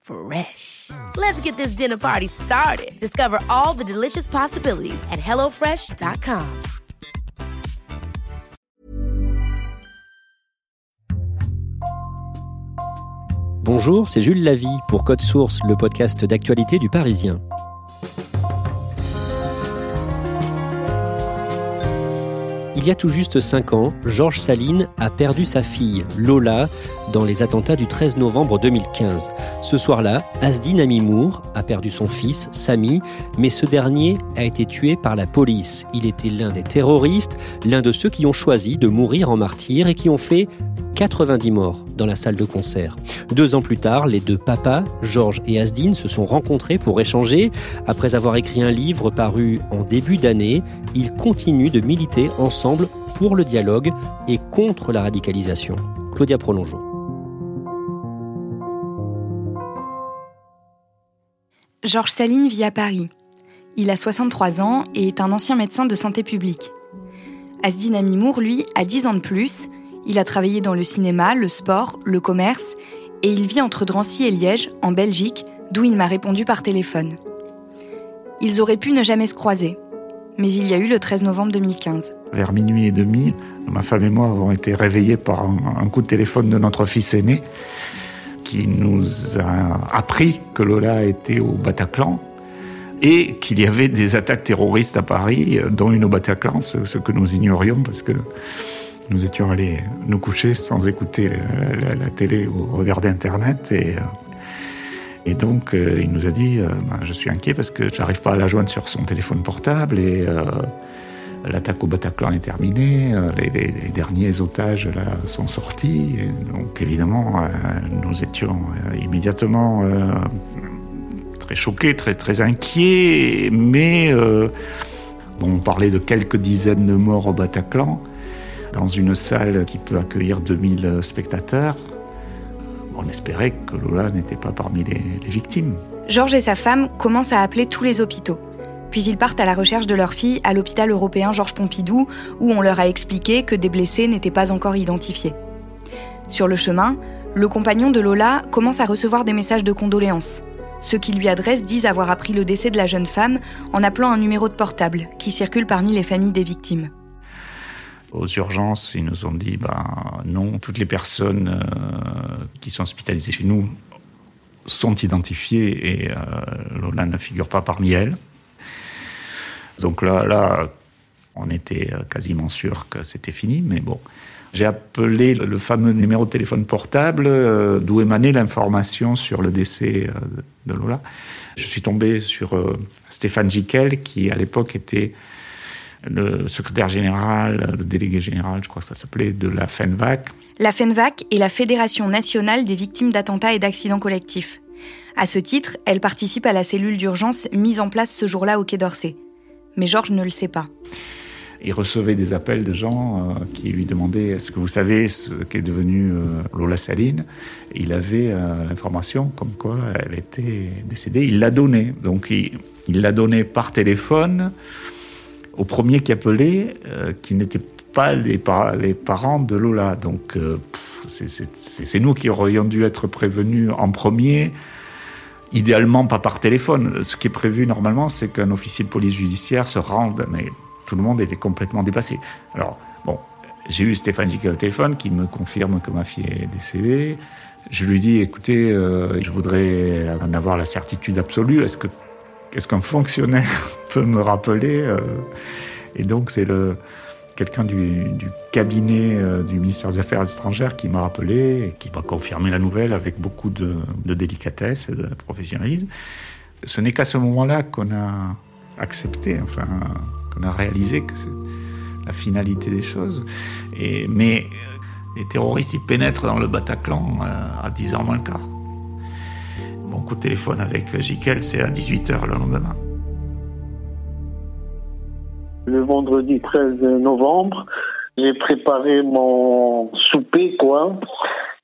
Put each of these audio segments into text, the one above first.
Fresh. Let's get this dinner party started. Discover all the delicious possibilities at hellofresh.com. Bonjour, c'est Jules Lavie pour Code Source, le podcast d'actualité du Parisien. Il y a tout juste 5 ans, Georges Saline a perdu sa fille, Lola, dans les attentats du 13 novembre 2015. Ce soir-là, Asdin Amimour a perdu son fils, Sami, mais ce dernier a été tué par la police. Il était l'un des terroristes, l'un de ceux qui ont choisi de mourir en martyr et qui ont fait 90 morts dans la salle de concert. Deux ans plus tard, les deux papas, Georges et Asdin, se sont rencontrés pour échanger. Après avoir écrit un livre paru en début d'année, ils continuent de militer ensemble pour le dialogue et contre la radicalisation. Claudia Prolongeau. Georges Saline vit à Paris. Il a 63 ans et est un ancien médecin de santé publique. Asdin Amimour, lui, a 10 ans de plus. Il a travaillé dans le cinéma, le sport, le commerce et il vit entre Drancy et Liège, en Belgique, d'où il m'a répondu par téléphone. Ils auraient pu ne jamais se croiser, mais il y a eu le 13 novembre 2015. Vers minuit et demi, ma femme et moi avons été réveillés par un, coup de téléphone de notre fils aîné qui nous a appris que Lola était au Bataclan et qu'il y avait des attaques terroristes à Paris, dont une au Bataclan, ce, que nous ignorions parce que nous étions allés nous coucher sans écouter la, télé ou regarder Internet. Et, euh, et donc, euh, il nous a dit euh, ben, Je suis inquiet parce que je n'arrive pas à la joindre sur son téléphone portable et l'attaque au Bataclan est terminée, euh, les, derniers otages là, sont sortis. donc évidemment, euh, nous étions euh, immédiatement très choqués, très, très inquiets, mais on parlait de quelques dizaines de morts au Bataclan, dans une salle qui peut accueillir 2000 spectateurs. On espérait que Lola n'était pas parmi les victimes. Georges et sa femme commencent à appeler tous les hôpitaux. Puis ils partent à la recherche de leur fille à l'hôpital européen Georges Pompidou, où on leur a expliqué que des blessés n'étaient pas encore identifiés. Sur le chemin, le compagnon de Lola commence à recevoir des messages de condoléances. Ceux qui lui adressent disent avoir appris le décès de la jeune femme en appelant un numéro de portable qui circule parmi les familles des victimes. Aux urgences, ils nous ont dit ben non, toutes les personnes euh, qui sont hospitalisées chez nous sont identifiées et euh, Lola ne figure pas parmi elles. Donc là, on était euh, quasiment sûr que c'était fini, mais bon. J'ai appelé le fameux numéro de téléphone portable d'où émanait l'information sur le décès de Lola. Je suis tombé sur Stéphane Jiquel, qui à l'époque était le secrétaire général, le délégué général, je crois que ça s'appelait, de la FENVAC. La FENVAC est la Fédération nationale des victimes d'attentats et d'accidents collectifs. À ce titre, elle participe à la cellule d'urgence mise en place ce jour-là au Quai d'Orsay mais Georges ne le sait pas. Il recevait des appels de gens euh, qui lui demandaient Est-ce que vous savez ce qu'est devenu euh, Lola Saline? Il avait euh, l'information comme quoi elle était décédée. Il l'a donnée. Donc il l'a donnée par téléphone au premier qui appelait, qui n'était pas les, parents de Lola. Donc c'est nous qui aurions dû être prévenus en premier idéalement pas par téléphone. Ce qui est prévu normalement, c'est qu'un officier de police judiciaire se rende, mais tout le monde était complètement dépassé. Alors, bon, j'ai eu Stéphane Jiquel au téléphone qui me confirme que ma fille est décédée. Je lui dis, écoutez, euh, je voudrais en avoir la certitude absolue. Est-ce que qu'est-ce qu'un fonctionnaire peut me rappeler euh? Et donc, c'est le quelqu'un du, cabinet euh, du ministère des Affaires étrangères qui m'a rappelé et qui m'a confirmé la nouvelle avec beaucoup de, délicatesse et de professionnalisme. Ce n'est qu'à ce moment-là qu'on a accepté, enfin, qu'on a réalisé que c'est la finalité des choses. Et, mais les terroristes, ils pénètrent dans le Bataclan euh, à 10h moins le quart. Mon coup de téléphone avec Jiquel, c'est à 18h le lendemain le vendredi 13 novembre. J'ai préparé mon souper, quoi.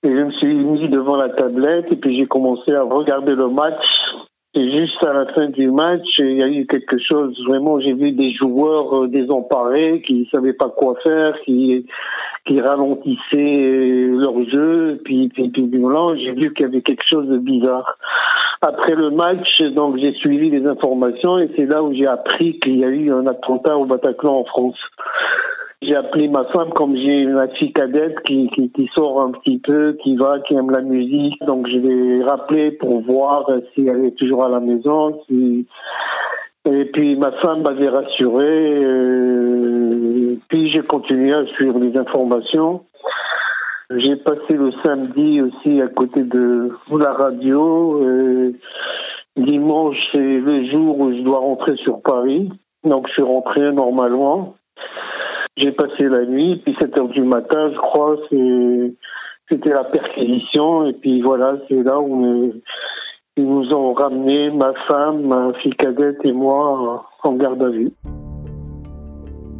Et je me suis mis devant la tablette et puis j'ai commencé à regarder le match. Et juste à la fin du match, il y a eu quelque chose. Vraiment, j'ai vu des joueurs euh, désemparés qui savaient pas quoi faire, qui ralentissaient leur jeu. Puis, puis, puis j'ai vu qu'il y avait quelque chose de bizarre. Après le match, donc j'ai suivi les informations et c'est là où j'ai appris qu'il y a eu un attentat au Bataclan en France. J'ai appelé ma femme comme j'ai une fille cadette qui, qui, sort un petit peu, qui va, qui aime la musique. Donc je l'ai rappelé pour voir si elle est toujours à la maison. Si... Et puis ma femme m'avait rassuré. Euh... Puis j'ai continué à suivre les informations. J'ai passé le samedi aussi à côté de la radio. Euh, dimanche, c'est le jour où je dois rentrer sur Paris. Donc je suis rentré normalement. J'ai passé la nuit, puis 7 heures du matin, je crois, c'était la perquisition. Et puis voilà, c'est là où ils nous ont ramené, ma femme, ma fille cadette et moi, en garde à vue.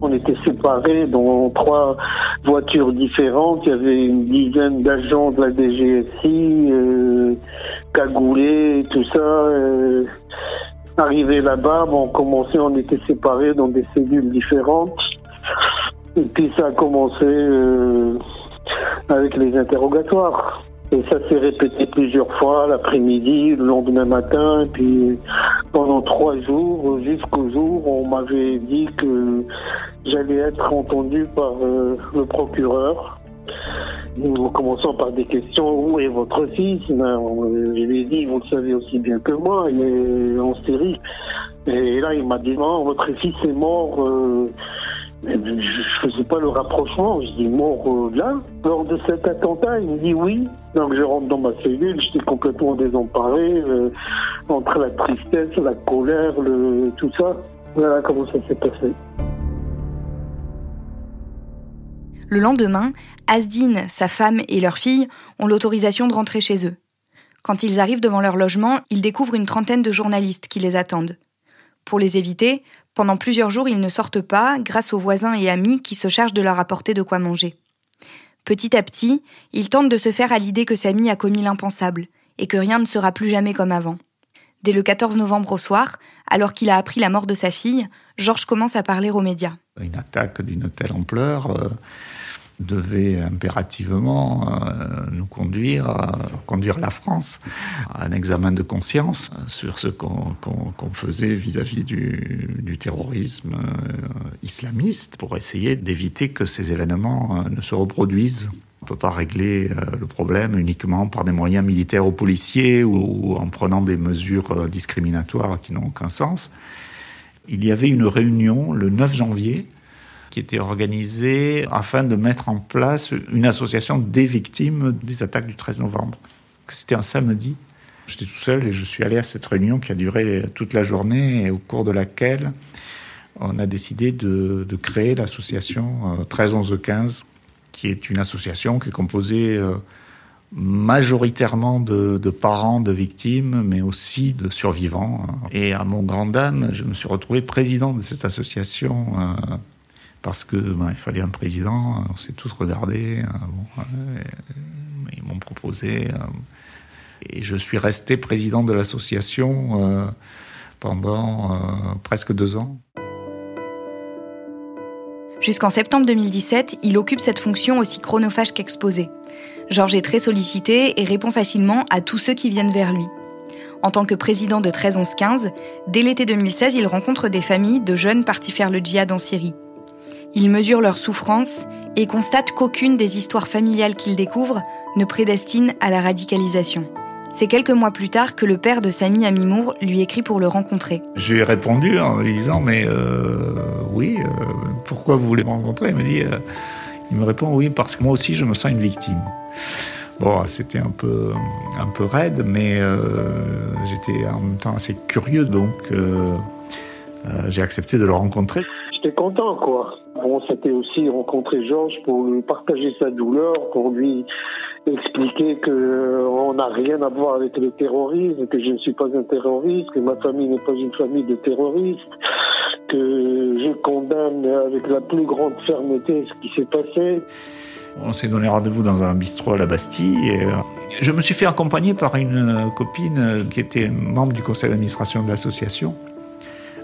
On était séparés dans trois voitures différentes. Il y avait une dizaine d'agents de la DGSI, euh, cagoulés, tout ça. Euh, là-bas, bon, on commençait, on était séparés dans des cellules différentes. Puis ça a commencé euh, avec les interrogatoires. Et ça s'est répété plusieurs fois, l'après-midi, le lendemain matin, et puis pendant trois jours, jusqu'au jour où on m'avait dit que j'allais être entendu par euh, le procureur. En commençant par des questions, où est votre fils? Ben, Je lui ai dit, vous le savez aussi bien que moi, il est en série. Et là, il m'a dit, non, votre fils est mort. Euh, je faisais pas le rapprochement. Je dis mort là, lors de cet attentat. Il me dit oui. Donc je rentre dans ma cellule, j'étais complètement désemparé euh, entre la tristesse, la colère, tout ça. Voilà comment ça s'est passé. Le lendemain, Asdine, sa femme et leur fille ont l'autorisation de rentrer chez eux. Quand ils arrivent devant leur logement, ils découvrent une trentaine de journalistes qui les attendent. Pour les éviter, pendant plusieurs jours, ils ne sortent pas grâce aux voisins et amis qui se chargent de leur apporter de quoi manger. Petit à petit, ils tentent de se faire à l'idée que Samy a commis l'impensable et que rien ne sera plus jamais comme avant. Dès le 14 novembre au soir, alors qu'il a appris la mort de sa fille, Georges commence à parler aux médias. Une attaque d'une telle ampleur, euh, devait impérativement euh, nous conduire à conduire la France à un examen de conscience sur ce qu'on faisait vis-à-vis du, terrorisme euh, islamiste pour essayer d'éviter que ces événements euh, ne se reproduisent. On ne peut pas régler le problème uniquement par des moyens militaires ou policiers ou en prenant des mesures discriminatoires qui n'ont aucun sens. Il y avait une réunion le 9 janvier qui était organisée afin de mettre en place une association des victimes des attaques du 13 novembre. C'était un samedi. J'étais tout seul et je suis allé à cette réunion qui a duré toute la journée et au cours de laquelle on a décidé de, créer l'association 13 11 15 qui est une association qui est composée euh, majoritairement de, parents de victimes, mais aussi de survivants. Et à mon grand dame, je me suis retrouvé président de cette association euh, parce que ben, il fallait un président. On s'est tous regardés. Euh, euh, ils m'ont proposé. Euh, et je suis resté président de l'association pendant presque deux ans. Jusqu'en septembre 2017, il occupe cette fonction aussi chronophage qu'exposée. Georges est très sollicité et répond facilement à tous ceux qui viennent vers lui. En tant que président de 13-11-15, dès l'été 2016, il rencontre des familles de jeunes partis faire le djihad en Syrie. Il mesure leur souffrance et constate qu'aucune des histoires familiales qu'il découvre ne prédestine à la radicalisation. C'est quelques mois plus tard que le père de Samy Amimour lui écrit pour le rencontrer. Je lui ai répondu en lui disant Mais euh, oui, euh, pourquoi vous voulez me rencontrer? Il me dit euh, Il me répond Oui, parce que moi aussi je me sens une victime. Bon, c'était un peu, un peu raide, mais j'étais en même temps assez curieux, donc j'ai accepté de le rencontrer. J'étais content, quoi. Bon, c'était aussi rencontrer Georges pour lui partager sa douleur, pour lui expliquer que euh, on n'a rien à voir avec le terrorisme, que je ne suis pas un terroriste, que ma famille n'est pas une famille de terroristes, que je condamne avec la plus grande fermeté ce qui s'est passé. On s'est donné rendez-vous dans un bistrot à la Bastille euh, je me suis fait accompagner par une copine qui était membre du conseil d'administration de l'association.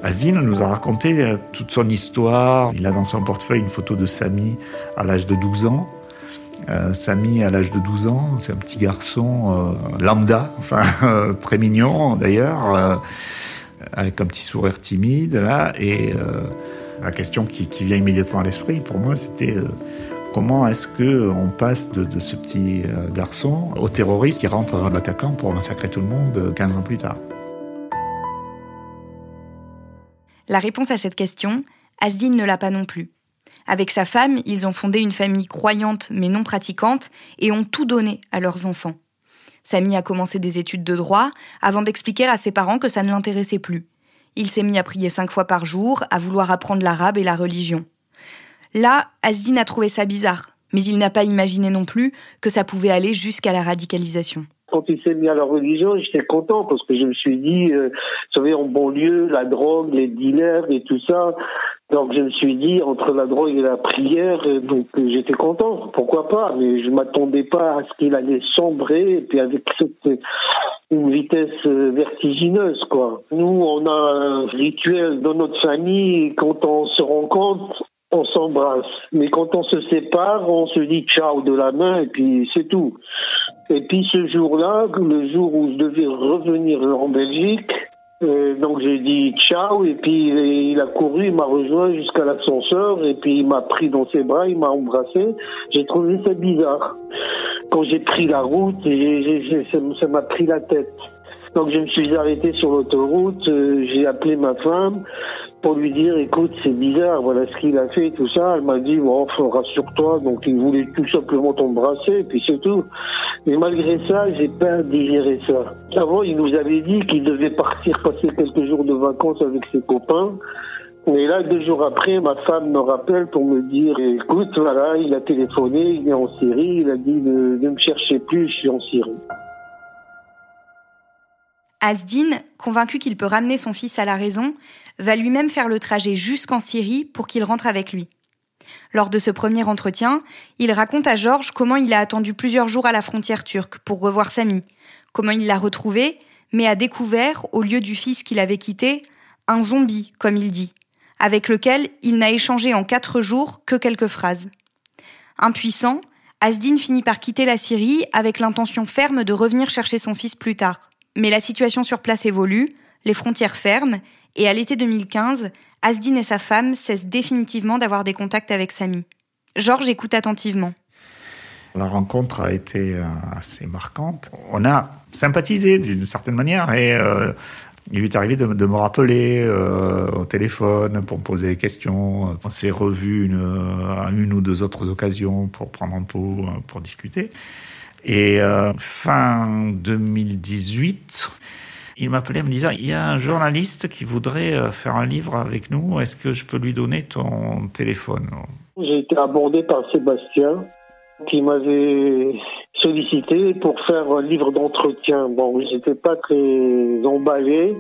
Asdine nous a raconté euh, toute son histoire. Il a dans son portefeuille une photo de Samy à l'âge de 12 ans. Euh, Samy, à l'âge de 12 ans, c'est un petit garçon euh, lambda, très mignon d'ailleurs, avec un petit sourire timide là. La question qui, vient immédiatement à l'esprit pour moi, c'était comment est-ce que on passe de, ce petit garçon au terroriste qui rentre dans le Bataclan pour massacrer tout le monde 15 ans plus tard? La réponse à cette question, Asdine ne l'a pas non plus. Avec sa femme, ils ont fondé une famille croyante mais non pratiquante et ont tout donné à leurs enfants. Samy a commencé des études de droit avant d'expliquer à ses parents que ça ne l'intéressait plus. Il s'est mis à prier cinq fois par jour, à vouloir apprendre l'arabe et la religion. Là, Asdin a trouvé ça bizarre, mais il n'a pas imaginé non plus que ça pouvait aller jusqu'à la radicalisation quand il s'est mis à la religion, j'étais content parce que je me suis dit, euh, vous savez, en banlieue, la drogue, les dealers et tout ça. Donc je me suis dit, entre la drogue et la prière, euh, donc euh, j'étais content, pourquoi pas, mais je m'attendais pas à ce qu'il allait sombrer, et puis avec cette une vitesse vertigineuse, quoi. Nous, on a un rituel dans notre famille, quand on se rencontre, on s'embrasse. Mais quand on se sépare, on se dit ciao de la main et puis c'est tout. Et puis ce jour-là, le jour où je devais revenir en Belgique, euh, donc j'ai dit ciao et puis il a couru, il m'a rejoint jusqu'à l'ascenseur et puis il m'a pris dans ses bras, il m'a embrassé. J'ai trouvé ça bizarre. Quand j'ai pris la route, ça m'a pris la tête. Donc je me suis arrêté sur l'autoroute, euh, j'ai appelé ma femme pour lui dire écoute c'est bizarre voilà ce qu'il a fait tout ça. Elle m'a dit bon rassure-toi. Donc il voulait tout simplement t'embrasser puis c'est tout. Mais malgré ça j'ai pas digéré ça. Avant il nous avait dit qu'il devait partir passer quelques jours de vacances avec ses copains. Et là, deux jours après, ma femme me rappelle pour me dire, écoute, voilà, il a téléphoné, il est en Syrie, il a dit, ne me cherchez plus, je suis en Syrie. Asdin, convaincu qu'il peut ramener son fils à la raison, va lui-même faire le trajet jusqu'en Syrie pour qu'il rentre avec lui. Lors de ce premier entretien, il raconte à Georges comment il a attendu plusieurs jours à la frontière turque pour revoir Samy, comment il l'a retrouvé, mais a découvert, au lieu du fils qu'il avait quitté, un zombie, comme il dit, avec lequel il n'a échangé en quatre jours que quelques phrases. Impuissant, Asdin finit par quitter la Syrie avec l'intention ferme de revenir chercher son fils plus tard. Mais la situation sur place évolue, les frontières ferment, et à l'été 2015, Asdin et sa femme cessent définitivement d'avoir des contacts avec Samy. Georges écoute attentivement. La rencontre a été euh, assez marquante. On a sympathisé d'une certaine manière et euh, il lui est arrivé de, me rappeler euh, au téléphone pour me poser des questions. On s'est revus à une ou deux autres occasions pour prendre un pot, pour discuter. Et euh, fin 2018, il m'appelait me disant il y a un journaliste qui voudrait euh, faire un livre avec nous. Est-ce que je peux lui donner ton téléphone? J'ai été abordé par Sébastien qui m'avait sollicité pour faire un livre d'entretien. Bon, j'étais pas très emballé.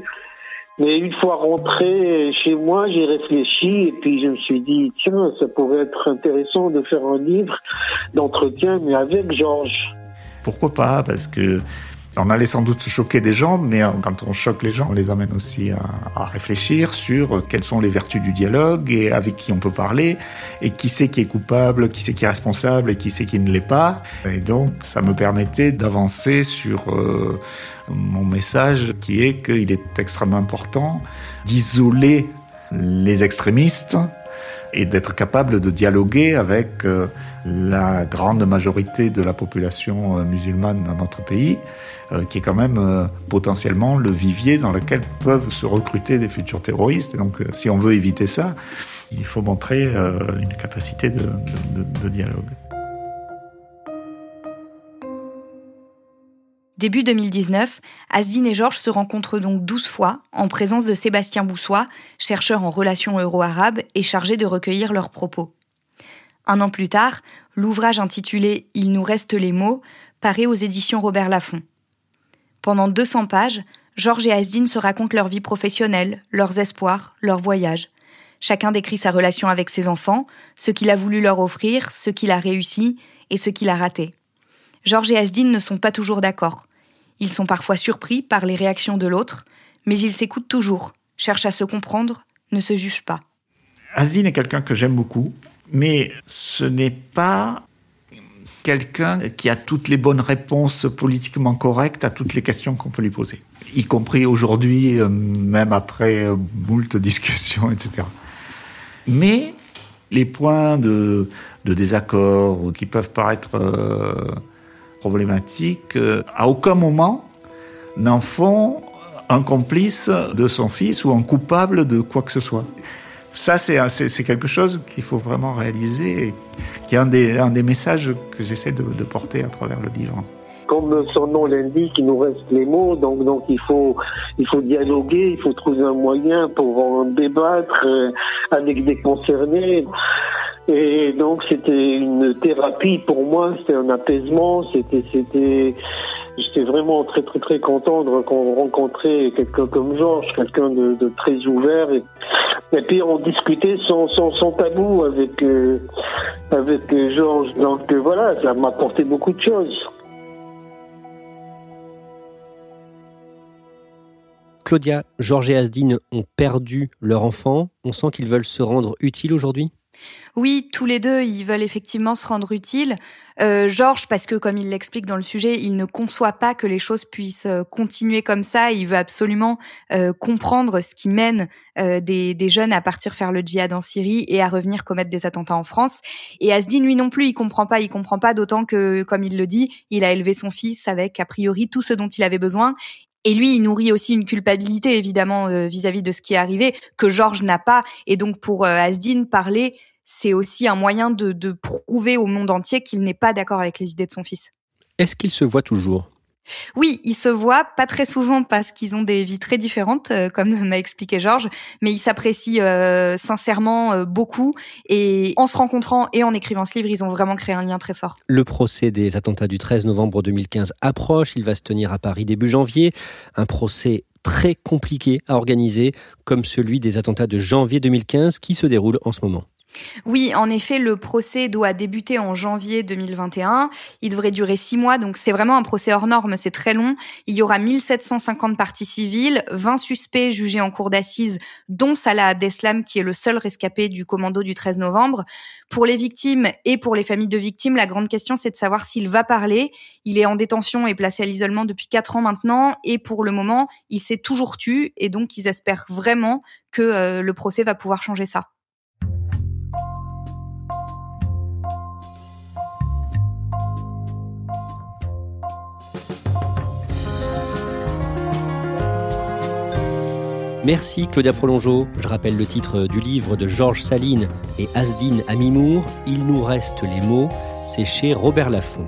Mais une fois rentré chez moi, j'ai réfléchi et puis je me suis dit, tiens, ça pourrait être intéressant de faire un livre d'entretien, mais avec Georges. Pourquoi pas Parce que on allait sans doute choquer des gens, mais quand on choque les gens, on les amène aussi à, réfléchir sur quelles sont les vertus du dialogue et avec qui on peut parler et qui c'est qui est coupable, qui c'est qui est responsable et qui c'est qui ne l'est pas. Et donc, ça me permettait d'avancer sur euh, mon message qui est qu'il est extrêmement important d'isoler les extrémistes et d'être capable de dialoguer avec euh, la grande majorité de la population euh, musulmane dans notre pays, euh, qui est quand même potentiellement le vivier dans lequel peuvent se recruter des futurs terroristes. Et donc, si on veut éviter ça, il faut montrer une capacité de, de dialogue. Début 2019, Asdine et Georges se rencontrent donc 12 fois en présence de Sébastien Boussois, chercheur en relations euro-arabes et chargé de recueillir leurs propos. Un an plus tard, l'ouvrage intitulé Il nous reste les mots paraît aux éditions Robert Laffont. Pendant 200 pages, Georges et Asdine se racontent leur vie professionnelle, leurs espoirs, leurs voyages. Chacun décrit sa relation avec ses enfants, ce qu'il a voulu leur offrir, ce qu'il a réussi et ce qu'il a raté. Georges et Asdine ne sont pas toujours d'accord. Ils sont parfois surpris par les réactions de l'autre, mais ils s'écoutent toujours, cherchent à se comprendre, ne se jugent pas. Asdine est quelqu'un que j'aime beaucoup, mais ce n'est pas quelqu'un qui a toutes les bonnes réponses politiquement correctes à toutes les questions qu'on peut lui poser, y compris aujourd'hui, euh, même après euh, moult discussions, etc. Mais les points de, désaccord qui peuvent paraître euh, problématique, euh, à aucun moment n'en font un complice de son fils ou un coupable de quoi que ce soit. Ça, c'est quelque chose qu'il faut vraiment réaliser et qui est un des, messages que j'essaie de, porter à travers le livre. Comme son nom l'indique, il nous reste les mots, donc, donc il, faut, il faut dialoguer, il faut trouver un moyen pour en débattre euh, avec des concernés. Et donc c'était une thérapie pour moi, c'était un apaisement, c'était c'était j'étais vraiment très très très content de rencontrer quelqu'un comme Georges, quelqu'un de, très ouvert et, puis on discutait sans, sans, sans tabou avec euh, avec Georges. Donc euh, voilà, ça m'a apporté beaucoup de choses. Claudia, Georges et Asdine ont perdu leur enfant. On sent qu'ils veulent se rendre utiles aujourd'hui? Oui, tous les deux, ils veulent effectivement se rendre utiles. Euh, Georges, parce que comme il l'explique dans le sujet, il ne conçoit pas que les choses puissent euh, continuer comme ça. Il veut absolument euh, comprendre ce qui mène des, jeunes à partir faire le djihad en Syrie et à revenir commettre des attentats en France. Et Asdin, lui non plus, il comprend pas. Il comprend pas, d'autant que, comme il le dit, il a élevé son fils avec a priori tout ce dont il avait besoin. Et lui, il nourrit aussi une culpabilité, évidemment, vis-à-vis de ce qui est arrivé, que Georges n'a pas. Et donc, pour Asdin, parler, c'est aussi un moyen de, prouver au monde entier qu'il n'est pas d'accord avec les idées de son fils. Est-ce qu'il se voit toujours? Oui, ils se voient, pas très souvent parce qu'ils ont des vies très différentes, euh, comme m'a expliqué Georges, mais ils s'apprécient euh, sincèrement euh, beaucoup et en se rencontrant et en écrivant ce livre, ils ont vraiment créé un lien très fort. Le procès des attentats du 13 novembre 2015 approche, il va se tenir à Paris début janvier, un procès très compliqué à organiser comme celui des attentats de janvier 2015 qui se déroule en ce moment. Oui, en effet, le procès doit débuter en janvier 2021. Il devrait durer six mois, donc c'est vraiment un procès hors norme, c'est très long. Il y aura 1750 parties civiles, 20 suspects jugés en cour d'assises, dont Salah Abdeslam, qui est le seul rescapé du commando du 13 novembre. Pour les victimes et pour les familles de victimes, la grande question, c'est de savoir s'il va parler. Il est en détention et placé à l'isolement depuis quatre ans maintenant, et pour le moment, il s'est toujours tué, et donc ils espèrent vraiment que euh, le procès va pouvoir changer ça. Merci Claudia Prolongeau. Je rappelle le titre du livre de Georges Saline et Asdine Amimour. Il nous reste les mots. C'est chez Robert Laffont.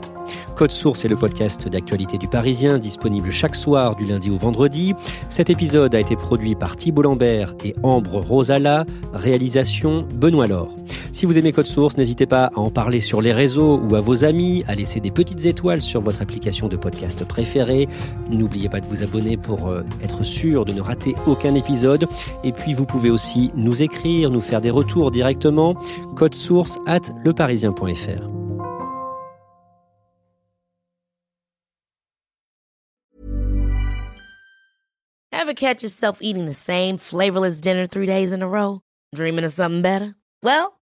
Code Source est le podcast d'actualité du Parisien, disponible chaque soir du lundi au vendredi. Cet épisode a été produit par Thibault Lambert et Ambre Rosala, réalisation Benoît Laure. Si vous aimez Code Source, n'hésitez pas à en parler sur les réseaux ou à vos amis, à laisser des petites étoiles sur votre application de podcast préférée. N'oubliez pas de vous abonner pour euh, être sûr de ne rater aucun épisode. Et puis vous pouvez aussi nous écrire, nous faire des retours directement. Code Source at leparisien.fr. Ever catch yourself eating the same flavorless dinner three days in a row? Dreaming of something better? Well,